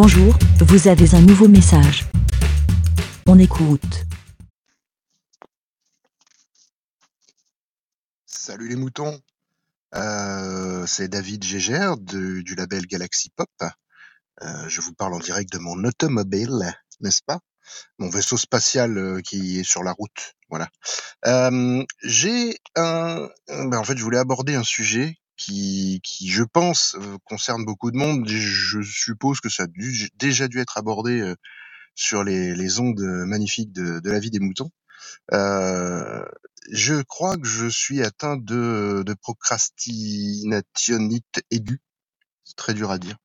Bonjour, vous avez un nouveau message. On écoute. Salut les moutons, euh, c'est David Gégère du label Galaxy Pop. Euh, je vous parle en direct de mon automobile, n'est-ce pas? Mon vaisseau spatial euh, qui est sur la route, voilà. J'ai un... ben, en fait, je voulais aborder un sujet qui, qui je pense, euh, concerne beaucoup de monde. Je suppose que ça a dû- déjà dû être abordé euh, sur les, les ondes magnifiques de, de la vie des moutons. Euh, je crois que je suis atteint de, de procrastinationnite aiguë. C'est très dur à dire.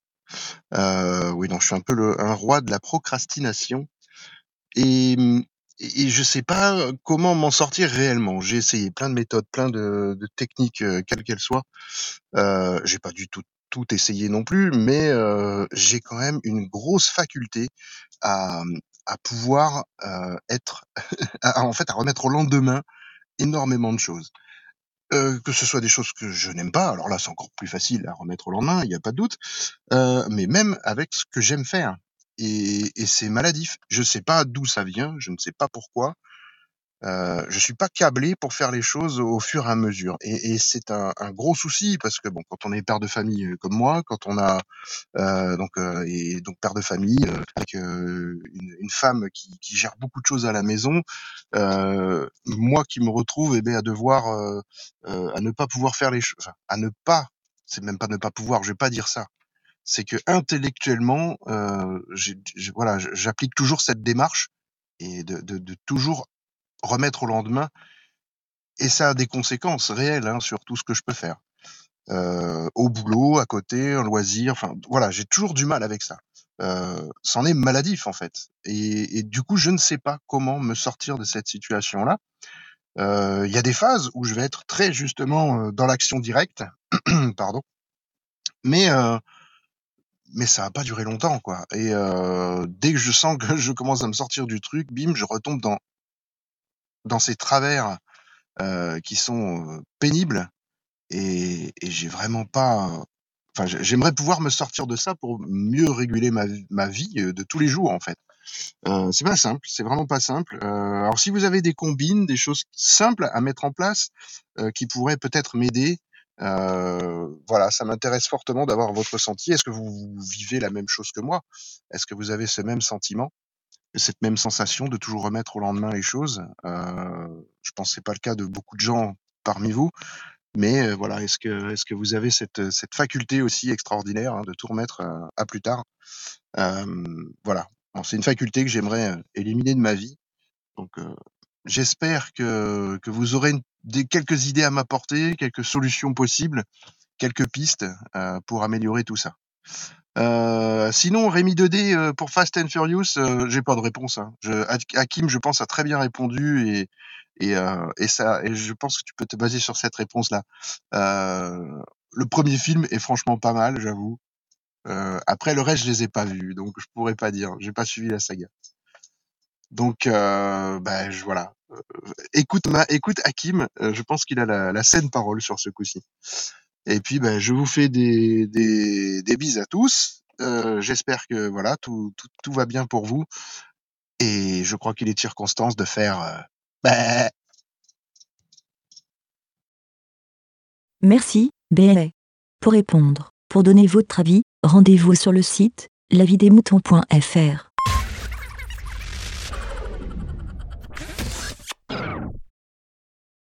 Euh, oui, non, je suis un peu le, un roi de la procrastination. Et, et je sais pas comment m'en sortir réellement. J'ai essayé plein de méthodes, plein de, techniques, euh, quelles qu'elles soient. Euh, j'ai pas du tout tout essayé non plus, mais euh, j'ai quand même une grosse faculté à, pouvoir euh, être, en fait, à remettre au lendemain énormément de choses. Euh, que ce soit des choses que je n'aime pas, alors là c'est encore plus facile à remettre au lendemain, il n'y a pas de doute, euh, mais même avec ce que j'aime faire. Et, et c'est maladif. Je sais pas d'où ça vient, je ne sais pas pourquoi. Euh, je suis pas câblé pour faire les choses au fur et à mesure. Et, et c'est un, un gros souci parce que bon, quand on est père de famille euh, comme moi, quand on a euh, donc euh, et donc père de famille euh, avec euh, une, une femme qui, qui gère beaucoup de choses à la maison, moi qui me retrouve eh bien, à devoir à ne pas pouvoir faire les choses, enfin, à ne pas, c'est même pas ne pas pouvoir, je vais pas dire ça. C'est que intellectuellement, euh, voilà, j'applique toujours cette démarche et de, de, de toujours remettre au lendemain et ça a des conséquences réelles hein, sur tout ce que je peux faire. Euh, au boulot, à côté, en loisir, enfin voilà, j'ai toujours du mal avec ça. Euh, c'en est maladif en fait. Et, et du coup, je ne sais pas comment me sortir de cette situation-là. Euh, Il y a des phases où je vais être très justement euh, dans l'action directe, pardon, mais euh, mais ça va pas durer longtemps quoi. Et euh, dès que je sens que je commence à me sortir du truc, bim, je retombe dans dans ces travers euh, qui sont euh, pénibles et, et j'ai vraiment pas. Enfin, j'ai- j'aimerais pouvoir me sortir de ça pour mieux réguler ma, ma vie euh, de tous les jours en fait. Euh, c'est pas simple, c'est vraiment pas simple. Euh, alors si vous avez des combines, des choses simples à mettre en place euh, qui pourraient peut-être m'aider, euh, voilà, ça m'intéresse fortement d'avoir votre ressenti. Est-ce que vous vivez la même chose que moi? Est-ce que vous avez ce même sentiment, cette même sensation de toujours remettre au lendemain les choses? Euh, Je pense que c'est pas le cas de beaucoup de gens parmi vous. Mais euh, voilà, est-ce que est-ce que vous avez cette cette faculté aussi extraordinaire hein, de tout remettre euh, à plus tard? Voilà, c'est une faculté que j'aimerais éliminer de ma vie. Donc j'espère que que vous aurez une- des quelques idées à m'apporter, quelques solutions possibles, quelques pistes euh, pour améliorer tout ça. Euh, sinon, Rémi 2D euh, pour Fast and Furious, euh, j'ai pas de réponse. Hein. Je, Hak- Hakim, je pense, a très bien répondu et et, euh, et ça, et je pense que tu peux te baser sur cette réponse-là. Euh, le premier film est franchement pas mal, j'avoue. Après, le reste, je les ai pas vus, donc je pourrais pas dire. J'ai pas suivi la saga. Donc, euh, bah, je, voilà. Écoute, ma, écoute Hakim, euh, je pense qu'il a la, saine parole sur ce coup-ci. Et puis, ben, je vous fais des, des, des bises à tous. Euh, J'espère que voilà, tout, tout, tout va bien pour vous. Et je crois qu'il est circonstance de faire. euh, bah, Merci, BLA. Pour répondre, pour donner votre avis, rendez-vous sur le site lavidemouton.fr.